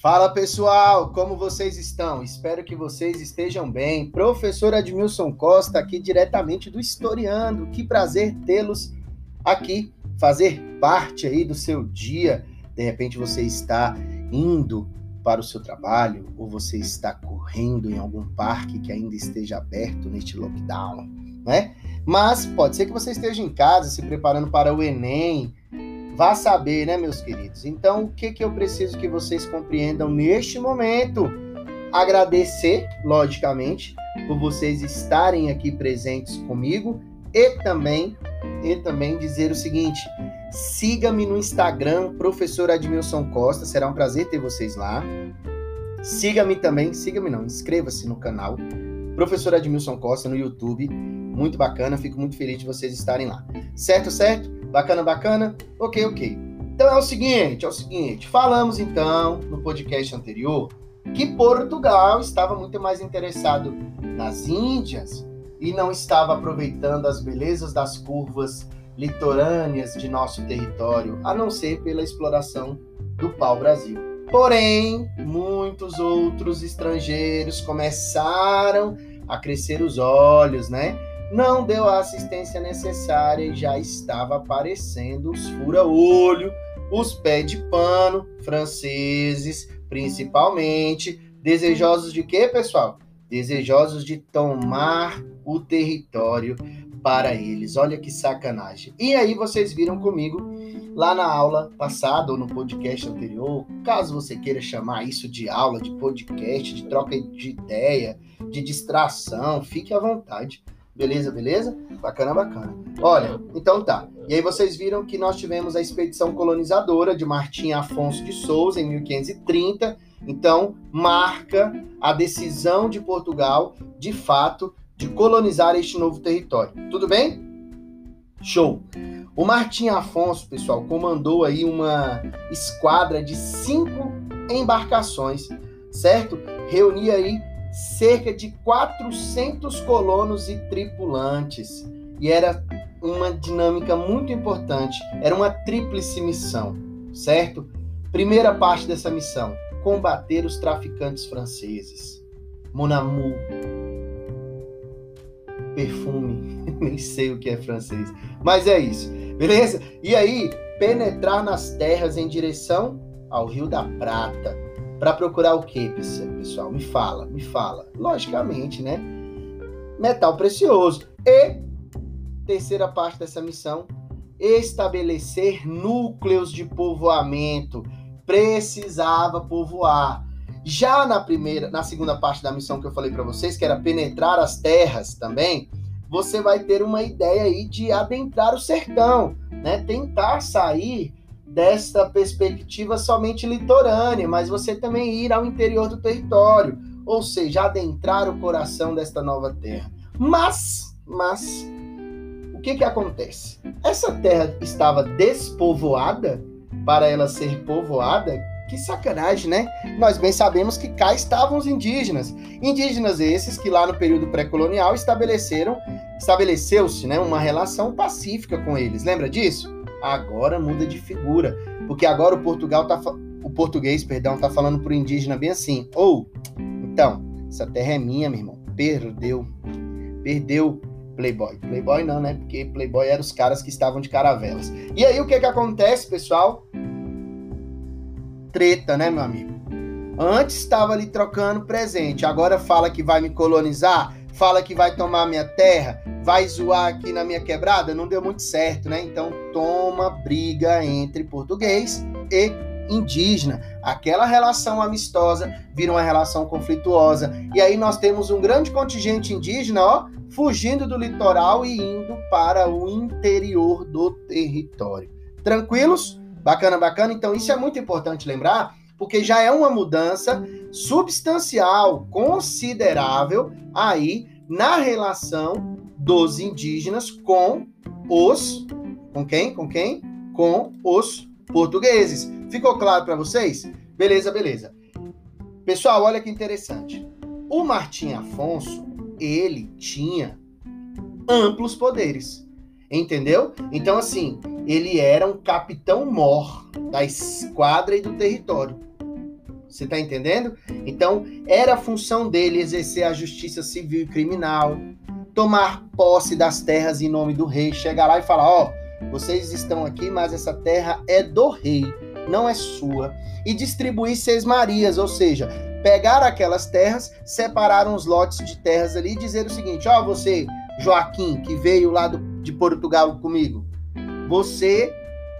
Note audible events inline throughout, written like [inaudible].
Fala pessoal, como vocês estão? Espero que vocês estejam bem. Professor Admilson Costa, aqui diretamente do Historiando. Que prazer tê-los aqui, fazer parte aí do seu dia. De repente você está indo para o seu trabalho ou você está correndo em algum parque que ainda esteja aberto neste lockdown, né? Mas pode ser que você esteja em casa se preparando para o Enem, Vá saber, né, meus queridos? Então, o que, que eu preciso que vocês compreendam neste momento? Agradecer, logicamente, por vocês estarem aqui presentes comigo e também, e também dizer o seguinte: siga-me no Instagram, professor Admilson Costa, será um prazer ter vocês lá. Siga-me também, siga-me não, inscreva-se no canal Professor Admilson Costa no YouTube. Muito bacana, fico muito feliz de vocês estarem lá. Certo, certo? Bacana, bacana? Ok, ok. Então é o seguinte, é o seguinte. Falamos então no podcast anterior que Portugal estava muito mais interessado nas Índias e não estava aproveitando as belezas das curvas litorâneas de nosso território, a não ser pela exploração do pau-brasil. Porém, muitos outros estrangeiros começaram a crescer os olhos, né? Não deu a assistência necessária e já estava aparecendo os fura-olho, os pés de pano, franceses, principalmente, desejosos de quê, pessoal? Desejosos de tomar o território para eles. Olha que sacanagem. E aí vocês viram comigo lá na aula passada ou no podcast anterior, caso você queira chamar isso de aula, de podcast, de troca de ideia, de distração, fique à vontade. Beleza, beleza? Bacana, bacana. Olha, então tá. E aí vocês viram que nós tivemos a expedição colonizadora de Martim Afonso de Souza em 1530. Então, marca a decisão de Portugal, de fato, de colonizar este novo território. Tudo bem? Show. O Martim Afonso, pessoal, comandou aí uma esquadra de cinco embarcações, certo? Reunia aí cerca de 400 colonos e tripulantes. E era uma dinâmica muito importante, era uma tríplice missão, certo? Primeira parte dessa missão: combater os traficantes franceses. Monamu. Perfume, [laughs] nem sei o que é francês, mas é isso, beleza? E aí, penetrar nas terras em direção ao Rio da Prata para procurar o que, pessoal? Me fala, me fala. Logicamente, né? Metal precioso. E, terceira parte dessa missão, estabelecer núcleos de povoamento. Precisava povoar. Já na primeira, na segunda parte da missão que eu falei para vocês, que era penetrar as terras também, você vai ter uma ideia aí de adentrar o sertão, né? Tentar sair desta perspectiva somente litorânea, mas você também ir ao interior do território, ou seja, adentrar o coração desta nova terra. Mas, mas, o que que acontece? Essa terra estava despovoada para ela ser povoada? Que sacanagem, né? Nós bem sabemos que cá estavam os indígenas. Indígenas esses que lá no período pré-colonial estabeleceram, estabeleceu-se, né, uma relação pacífica com eles. Lembra disso? Agora muda de figura, porque agora o Portugal tá o português, perdão, tá falando pro indígena bem assim: "Ou, oh, então, essa terra é minha, meu irmão. Perdeu. Perdeu Playboy. Playboy não, né? Porque Playboy eram os caras que estavam de caravelas. E aí o que que acontece, pessoal? Treta, né, meu amigo? Antes estava ali trocando presente, agora fala que vai me colonizar, fala que vai tomar minha terra, vai zoar aqui na minha quebrada, não deu muito certo, né? Então toma briga entre português e indígena. Aquela relação amistosa vira uma relação conflituosa. E aí nós temos um grande contingente indígena, ó, fugindo do litoral e indo para o interior do território. Tranquilos? Bacana, bacana. Então isso é muito importante lembrar, porque já é uma mudança substancial, considerável aí na relação dos indígenas com os com quem? Com quem? Com os portugueses. Ficou claro para vocês? Beleza, beleza. Pessoal, olha que interessante. O Martim Afonso, ele tinha amplos poderes. Entendeu? Então, assim, ele era um capitão mor da esquadra e do território. Você está entendendo? Então, era função dele exercer a justiça civil e criminal, tomar posse das terras em nome do rei, chegar lá e falar: ó, oh, vocês estão aqui, mas essa terra é do rei, não é sua. E distribuir seis marias, ou seja, pegar aquelas terras, separar uns lotes de terras ali e dizer o seguinte: ó, oh, você, Joaquim, que veio lá do, de Portugal comigo, você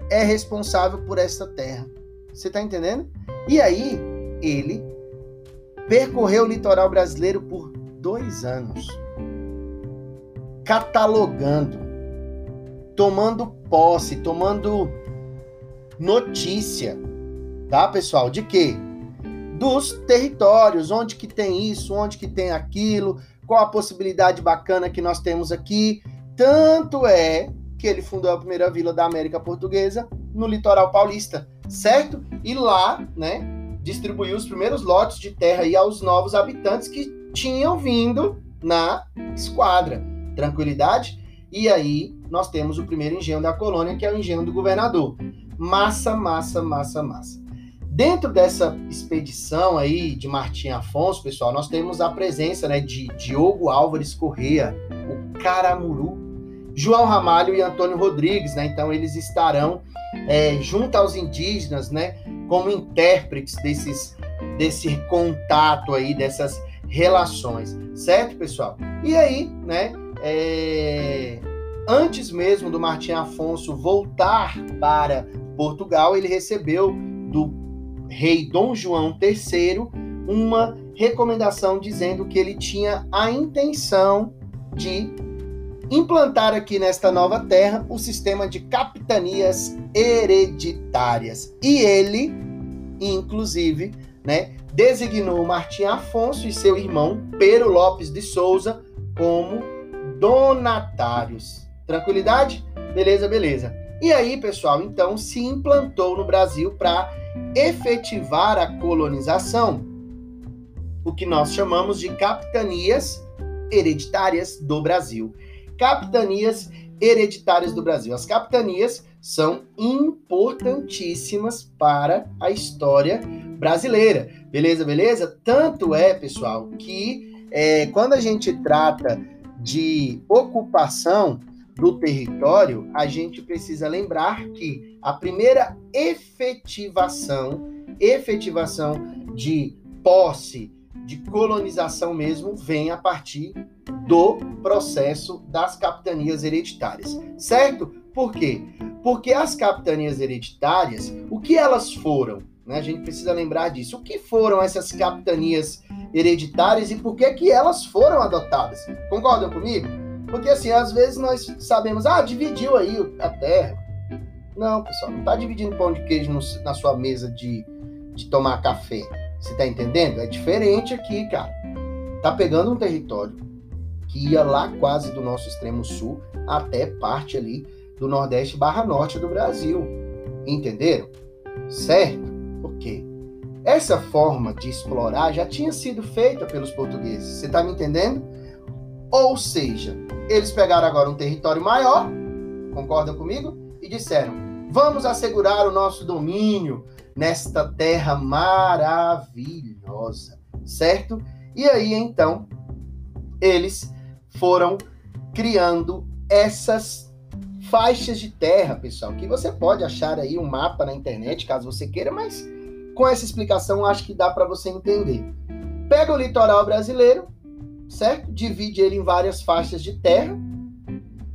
é responsável por esta terra. Você está entendendo? E aí, ele percorreu o litoral brasileiro por dois anos, catalogando, tomando posse, tomando notícia, tá, pessoal? De quê? Dos territórios, onde que tem isso, onde que tem aquilo, qual a possibilidade bacana que nós temos aqui. Tanto é que ele fundou a primeira vila da América Portuguesa no litoral paulista, certo? E lá, né, distribuiu os primeiros lotes de terra aí aos novos habitantes que tinham vindo na esquadra. Tranquilidade? E aí nós temos o primeiro engenho da colônia, que é o engenho do governador. Massa, massa, massa, massa. Dentro dessa expedição aí de Martim Afonso, pessoal, nós temos a presença né, de Diogo Álvares Correia, o Caramuru, João Ramalho e Antônio Rodrigues, né? Então eles estarão é, junto aos indígenas, né? como intérpretes desses, desse contato aí, dessas relações, certo, pessoal? E aí, né, é... antes mesmo do Martim Afonso voltar para Portugal, ele recebeu do rei Dom João III uma recomendação dizendo que ele tinha a intenção de implantar aqui nesta nova terra o sistema de capitanias hereditárias. E ele, inclusive, né, designou Martim Afonso e seu irmão Pero Lopes de Souza como donatários. Tranquilidade? Beleza, beleza. E aí, pessoal, então se implantou no Brasil para efetivar a colonização, o que nós chamamos de capitanias hereditárias do Brasil capitanias hereditárias do Brasil. As capitanias são importantíssimas para a história brasileira. Beleza, beleza? Tanto é, pessoal, que é, quando a gente trata de ocupação do território, a gente precisa lembrar que a primeira efetivação, efetivação de posse, de colonização mesmo, vem a partir do processo das capitanias hereditárias, certo? Por quê? Porque as capitanias hereditárias, o que elas foram? Né? A gente precisa lembrar disso. O que foram essas capitanias hereditárias e por que, que elas foram adotadas? Concordam comigo? Porque assim, às vezes nós sabemos, ah, dividiu aí a terra. Não, pessoal, não está dividindo pão de queijo no, na sua mesa de, de tomar café. Você está entendendo? É diferente aqui, cara. Tá pegando um território, que ia lá quase do nosso extremo sul até parte ali do nordeste barra norte do Brasil. Entenderam? Certo? Ok. Essa forma de explorar já tinha sido feita pelos portugueses. Você está me entendendo? Ou seja, eles pegaram agora um território maior, concordam comigo? E disseram: vamos assegurar o nosso domínio nesta terra maravilhosa, certo? E aí então eles foram criando essas faixas de terra, pessoal, que você pode achar aí um mapa na internet, caso você queira, mas com essa explicação acho que dá para você entender. Pega o litoral brasileiro, certo? Divide ele em várias faixas de terra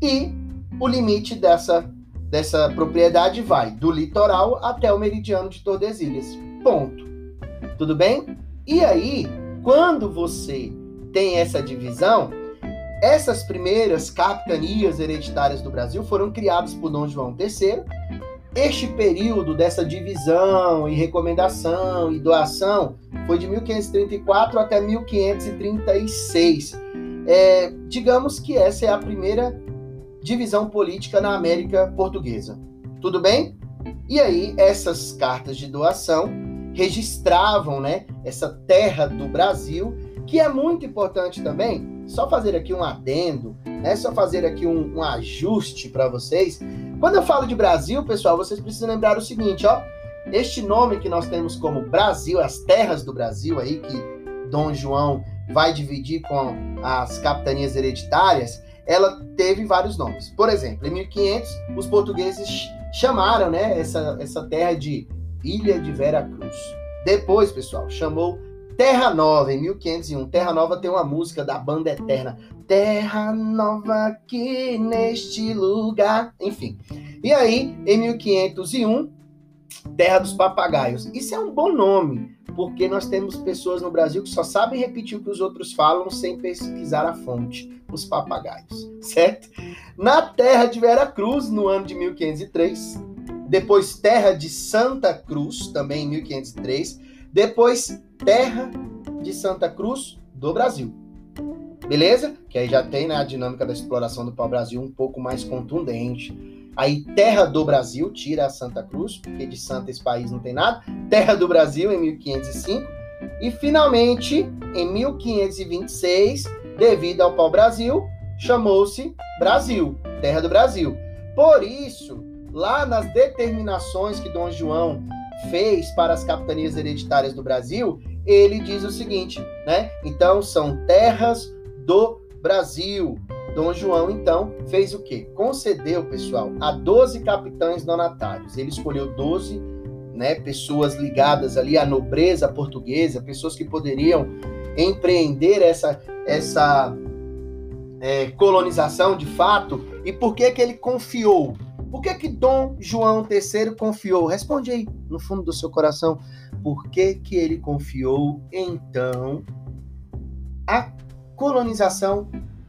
e o limite dessa dessa propriedade vai do litoral até o meridiano de Tordesilhas. Ponto. Tudo bem? E aí, quando você tem essa divisão, essas primeiras capitanias hereditárias do Brasil foram criadas por Dom João III. Este período dessa divisão e recomendação e doação foi de 1534 até 1536. É, digamos que essa é a primeira divisão política na América Portuguesa. Tudo bem? E aí, essas cartas de doação registravam né, essa terra do Brasil, que é muito importante também só fazer aqui um adendo, né? Só fazer aqui um, um ajuste para vocês. Quando eu falo de Brasil, pessoal, vocês precisam lembrar o seguinte, ó. Este nome que nós temos como Brasil, as terras do Brasil aí, que Dom João vai dividir com as capitanias hereditárias, ela teve vários nomes. Por exemplo, em 1500, os portugueses chamaram né, essa, essa terra de Ilha de Vera Cruz. Depois, pessoal, chamou Terra Nova, em 1501. Terra Nova tem uma música da banda Eterna. Terra Nova aqui neste lugar. Enfim. E aí, em 1501, Terra dos Papagaios. Isso é um bom nome, porque nós temos pessoas no Brasil que só sabem repetir o que os outros falam sem pesquisar a fonte. Os papagaios, certo? Na terra de Vera Cruz, no ano de 1503. Depois, terra de Santa Cruz, também em 1503. Depois, terra de Santa Cruz do Brasil. Beleza? Que aí já tem né, a dinâmica da exploração do pau-brasil um pouco mais contundente Aí, terra do Brasil, tira a Santa Cruz, porque de Santa esse país não tem nada. Terra do Brasil, em 1505. E, finalmente, em 1526, devido ao pau-brasil, chamou-se Brasil, terra do Brasil. Por isso, lá nas determinações que Dom João fez para as capitanias hereditárias do Brasil, ele diz o seguinte, né? Então, são terras do Brasil. Dom João, então, fez o quê? Concedeu, pessoal, a 12 capitães donatários. Ele escolheu 12 né, pessoas ligadas ali à nobreza portuguesa, pessoas que poderiam empreender essa, essa é, colonização de fato. E por que, que ele confiou? Por que, que Dom João III confiou? Responde aí, no fundo do seu coração. Por que, que ele confiou, então, a colonização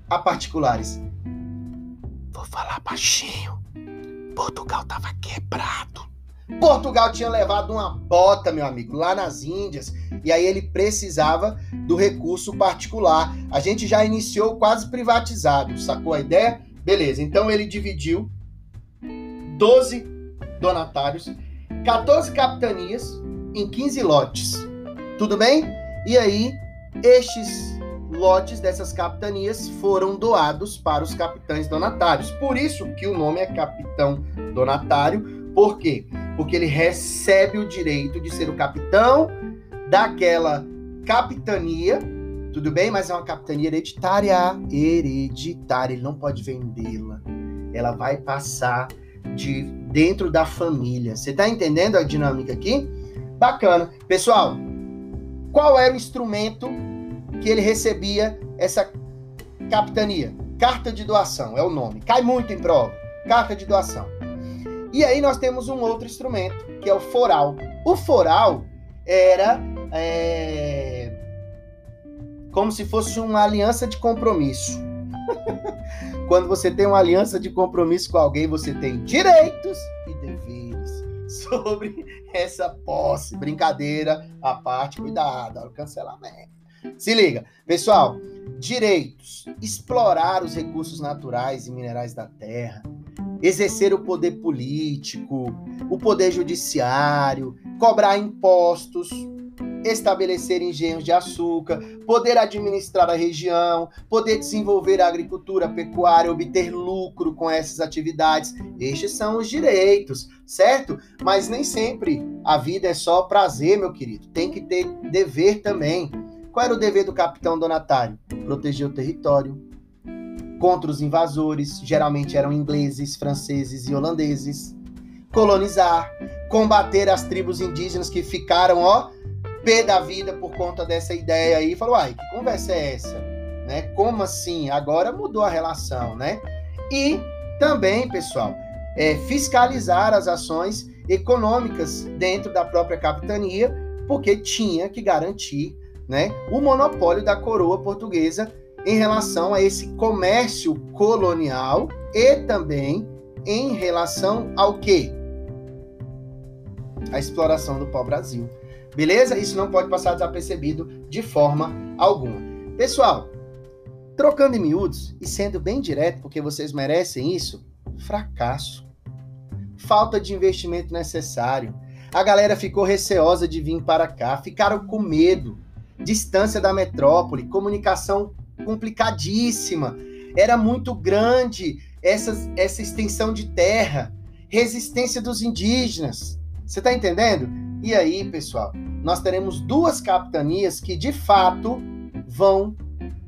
a particulares. Vou falar baixinho. Portugal tava quebrado. Portugal tinha levado uma bota, meu amigo, lá nas Índias, e aí ele precisava do recurso particular. A gente já iniciou quase privatizado, sacou a ideia? Beleza, então ele dividiu 12 donatários, 14 capitanias em 15 lotes. Tudo bem? E aí, estes lotes dessas capitanias foram doados para os capitães donatários. Por isso que o nome é capitão donatário. Por quê? Porque ele recebe o direito de ser o capitão daquela capitania, tudo bem? Mas é uma capitania hereditária, hereditária, ele não pode vendê-la. Ela vai passar de dentro da família. Você está entendendo a dinâmica aqui? Bacana. Pessoal, qual era o instrumento que ele recebia essa capitania. Carta de doação é o nome. Cai muito em prova. Carta de doação. E aí nós temos um outro instrumento, que é o foral. O foral era é, como se fosse uma aliança de compromisso. Quando você tem uma aliança de compromisso com alguém, você tem direitos e deveres [laughs] sobre essa posse. Brincadeira à parte, cuidado, o cancelamento. Se liga, pessoal, direitos, explorar os recursos naturais e minerais da terra, exercer o poder político, o poder judiciário, cobrar impostos, estabelecer engenhos de açúcar, poder administrar a região, poder desenvolver a agricultura, a pecuária, obter lucro com essas atividades. Estes são os direitos, certo? Mas nem sempre a vida é só prazer, meu querido. Tem que ter dever também. Qual era o dever do capitão donatário? Proteger o território contra os invasores, geralmente eram ingleses, franceses e holandeses. Colonizar, combater as tribos indígenas que ficaram, ó, pé da vida por conta dessa ideia aí. Falou, ai, que conversa é essa? Né? Como assim? Agora mudou a relação, né? E também, pessoal, é, fiscalizar as ações econômicas dentro da própria capitania, porque tinha que garantir né, o monopólio da coroa portuguesa em relação a esse comércio colonial e também em relação ao que? A exploração do pau-brasil. Beleza? Isso não pode passar desapercebido de forma alguma. Pessoal, trocando em miúdos e sendo bem direto, porque vocês merecem isso, fracasso. Falta de investimento necessário. A galera ficou receosa de vir para cá, ficaram com medo distância da metrópole, comunicação complicadíssima, era muito grande essa, essa extensão de terra, resistência dos indígenas. Você está entendendo? E aí, pessoal, nós teremos duas capitanias que de fato vão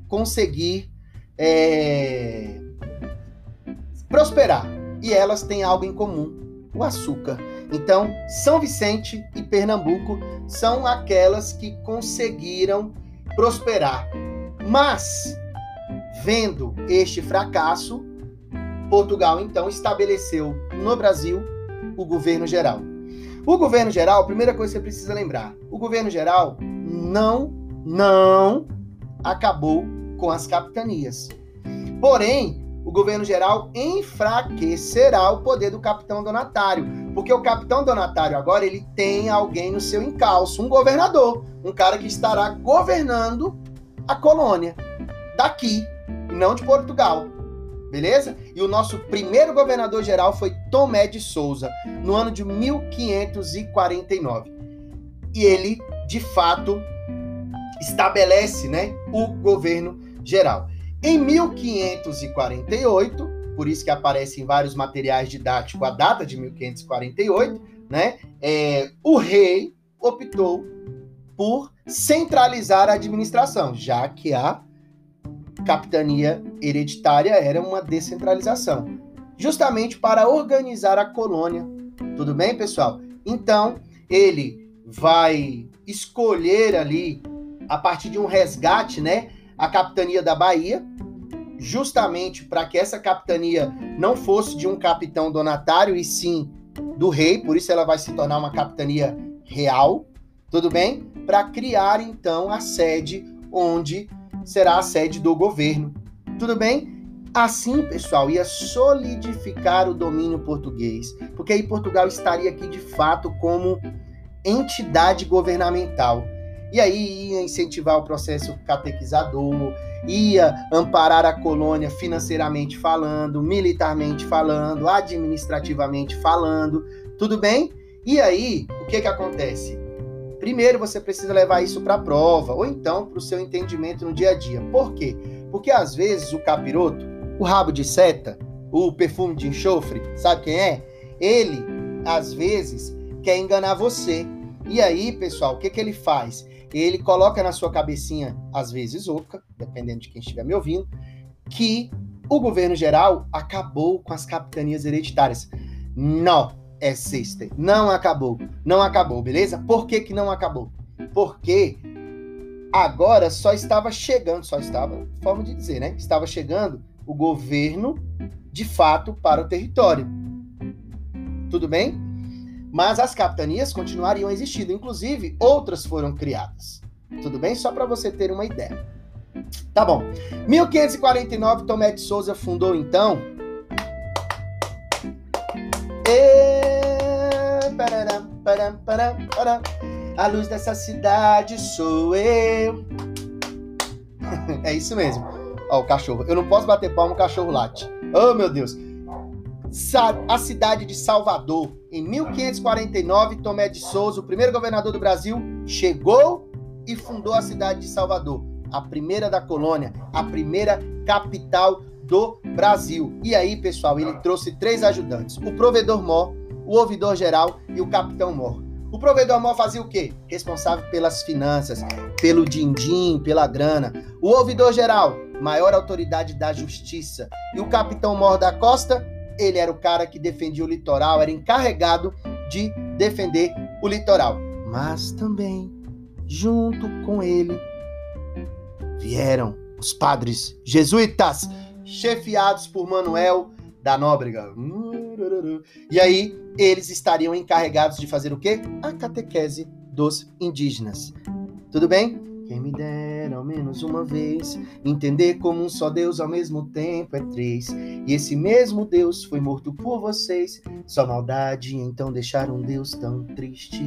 conseguir é, prosperar. E elas têm algo em comum: o açúcar. Então, São Vicente e Pernambuco são aquelas que conseguiram prosperar. Mas, vendo este fracasso, Portugal então estabeleceu no Brasil o governo geral. O governo geral, primeira coisa que você precisa lembrar, o governo geral não não acabou com as capitanias. Porém, o governo geral enfraquecerá o poder do capitão donatário, porque o capitão donatário agora ele tem alguém no seu encalço, um governador, um cara que estará governando a colônia daqui, não de Portugal. Beleza? E o nosso primeiro governador geral foi Tomé de Souza, no ano de 1549. E ele, de fato, estabelece, né, o governo geral. Em 1548, por isso que aparece em vários materiais didáticos a data de 1548, né? É, o rei optou por centralizar a administração, já que a capitania hereditária era uma descentralização, justamente para organizar a colônia. Tudo bem, pessoal? Então, ele vai escolher ali a partir de um resgate, né, a capitania da Bahia, justamente para que essa capitania não fosse de um capitão donatário e sim do rei, por isso ela vai se tornar uma capitania real, tudo bem? Para criar então a sede onde será a sede do governo, tudo bem? Assim, pessoal, ia solidificar o domínio português, porque aí Portugal estaria aqui de fato como entidade governamental. E aí ia incentivar o processo catequizador, ia amparar a colônia financeiramente falando, militarmente falando, administrativamente falando, tudo bem? E aí, o que que acontece? Primeiro você precisa levar isso para a prova, ou então para o seu entendimento no dia a dia. Por quê? Porque às vezes o capiroto, o rabo de seta, o perfume de enxofre, sabe quem é? Ele, às vezes, quer enganar você. E aí, pessoal, o que, que ele faz? ele coloca na sua cabecinha, às vezes oca, dependendo de quem estiver me ouvindo, que o governo geral acabou com as capitanias hereditárias. Não, é sexta. Não acabou. Não acabou, beleza? Por que, que não acabou? Porque agora só estava chegando, só estava, forma de dizer, né? Estava chegando o governo de fato para o território. Tudo bem? mas as capitanias continuariam existindo, inclusive outras foram criadas. Tudo bem? Só para você ter uma ideia. Tá bom. 1549, Tomé de Souza fundou então. Pararam, pararam, pararam. A luz dessa cidade sou eu. [laughs] é isso mesmo. Ó, o cachorro. Eu não posso bater palma, o cachorro late. Oh, meu Deus a cidade de Salvador. Em 1549, Tomé de Souza, o primeiro governador do Brasil, chegou e fundou a cidade de Salvador, a primeira da colônia, a primeira capital do Brasil. E aí, pessoal, ele trouxe três ajudantes: o provedor mor, o ouvidor geral e o capitão mor. O provedor mor fazia o quê? Responsável pelas finanças, pelo din-din, pela grana. O ouvidor geral, maior autoridade da justiça. E o capitão mor da costa, ele era o cara que defendia o litoral, era encarregado de defender o litoral. Mas também, junto com ele, vieram os padres jesuítas, chefiados por Manuel da Nóbrega. E aí, eles estariam encarregados de fazer o quê? A catequese dos indígenas. Tudo bem? Quem me ao menos uma vez entender como um só Deus ao mesmo tempo é três. E esse mesmo Deus foi morto por vocês. Só maldade então deixar um Deus tão triste.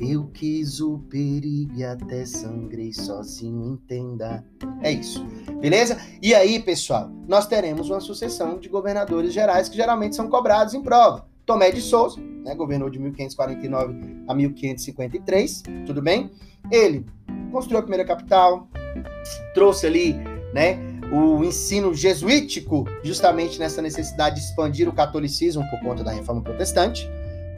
Eu quis o perigo e até sangrei sozinho, entenda. É isso, beleza? E aí, pessoal, nós teremos uma sucessão de governadores gerais que geralmente são cobrados em prova. Tomé de Souza, né, governou de 1549 a 1553, tudo bem? Ele construiu a primeira capital, trouxe ali, né, o ensino jesuítico, justamente nessa necessidade de expandir o catolicismo por conta da reforma protestante.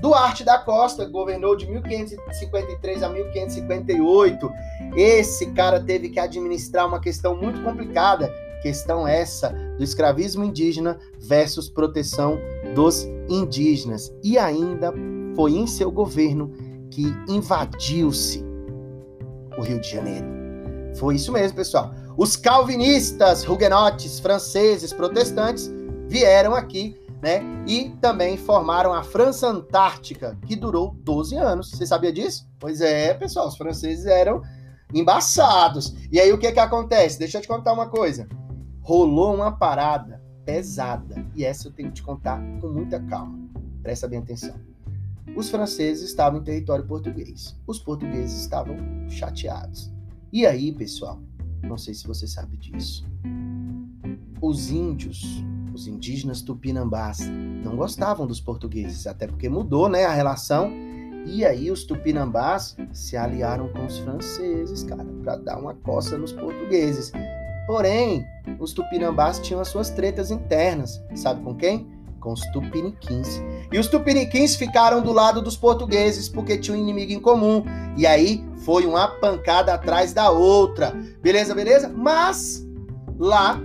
Duarte da Costa governou de 1553 a 1558. Esse cara teve que administrar uma questão muito complicada, questão essa do escravismo indígena versus proteção dos indígenas. E ainda foi em seu governo que invadiu-se o Rio de Janeiro. Foi isso mesmo, pessoal. Os calvinistas, huguenotes, franceses, protestantes vieram aqui, né? E também formaram a França Antártica, que durou 12 anos. Você sabia disso? Pois é, pessoal, os franceses eram embaçados. E aí o que que acontece? Deixa eu te contar uma coisa. Rolou uma parada pesada, e essa eu tenho que te contar com muita calma. Presta bem atenção. Os franceses estavam em território português. Os portugueses estavam chateados. E aí, pessoal, não sei se você sabe disso. Os índios, os indígenas tupinambás, não gostavam dos portugueses, até porque mudou, né, a relação. E aí os tupinambás se aliaram com os franceses, cara, para dar uma coça nos portugueses. Porém, os tupinambás tinham as suas tretas internas. Sabe com quem? Com os tupiniquins. E os tupiniquins ficaram do lado dos portugueses porque tinham um inimigo em comum. E aí foi uma pancada atrás da outra. Beleza, beleza? Mas lá,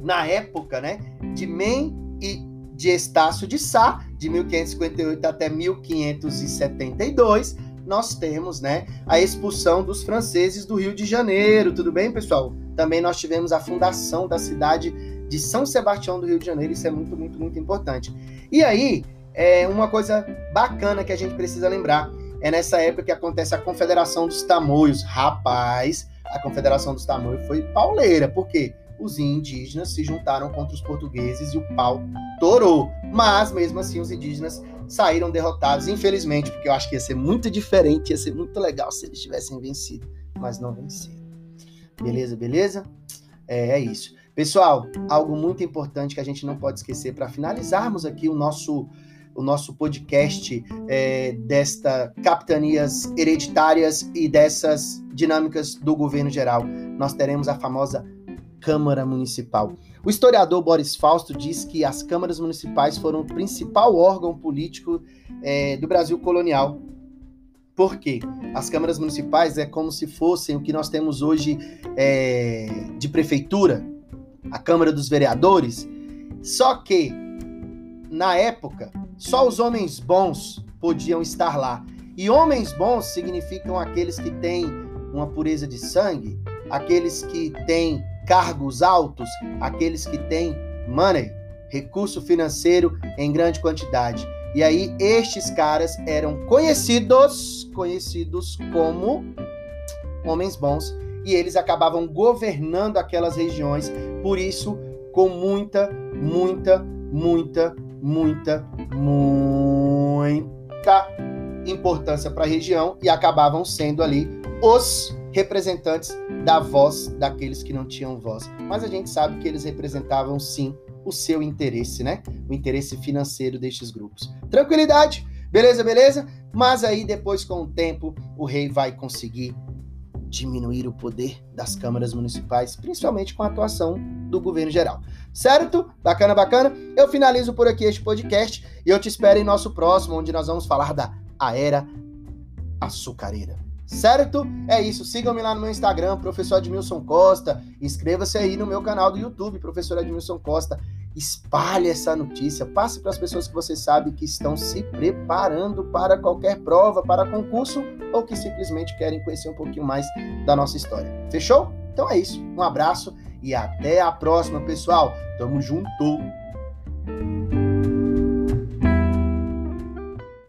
na época, né, de Men e de Estácio de Sá, de 1558 até 1572, nós temos, né, a expulsão dos franceses do Rio de Janeiro. Tudo bem, pessoal? Também nós tivemos a fundação da cidade de São Sebastião do Rio de Janeiro. Isso é muito, muito, muito importante. E aí, é uma coisa bacana que a gente precisa lembrar é nessa época que acontece a Confederação dos Tamoios. Rapaz, a Confederação dos Tamoios foi pauleira, porque os indígenas se juntaram contra os portugueses e o pau torou. Mas, mesmo assim, os indígenas saíram derrotados, infelizmente, porque eu acho que ia ser muito diferente, ia ser muito legal se eles tivessem vencido, mas não venceram. Beleza, beleza? É, é isso. Pessoal, algo muito importante que a gente não pode esquecer para finalizarmos aqui o nosso o nosso podcast é, desta capitanias hereditárias e dessas dinâmicas do governo geral. Nós teremos a famosa Câmara Municipal. O historiador Boris Fausto diz que as câmaras municipais foram o principal órgão político é, do Brasil colonial. Por quê? As câmaras municipais é como se fossem o que nós temos hoje é, de prefeitura, a Câmara dos Vereadores. Só que, na época, só os homens bons podiam estar lá. E homens bons significam aqueles que têm uma pureza de sangue, aqueles que têm cargos altos, aqueles que têm money, recurso financeiro em grande quantidade. E aí estes caras eram conhecidos, conhecidos como homens bons, e eles acabavam governando aquelas regiões, por isso com muita, muita, muita, muita, muita importância para a região e acabavam sendo ali os representantes da voz daqueles que não tinham voz. Mas a gente sabe que eles representavam sim o seu interesse, né? O interesse financeiro destes grupos. Tranquilidade? Beleza, beleza? Mas aí depois com o tempo o rei vai conseguir diminuir o poder das câmaras municipais, principalmente com a atuação do governo geral. Certo? Bacana, bacana? Eu finalizo por aqui este podcast e eu te espero em nosso próximo, onde nós vamos falar da era açucareira. Certo? É isso. Sigam-me lá no meu Instagram, professor Edmilson Costa. Inscreva-se aí no meu canal do YouTube, professor Edmilson Costa. Espalhe essa notícia, passe para as pessoas que você sabe que estão se preparando para qualquer prova, para concurso ou que simplesmente querem conhecer um pouquinho mais da nossa história. Fechou? Então é isso. Um abraço e até a próxima, pessoal. Tamo junto!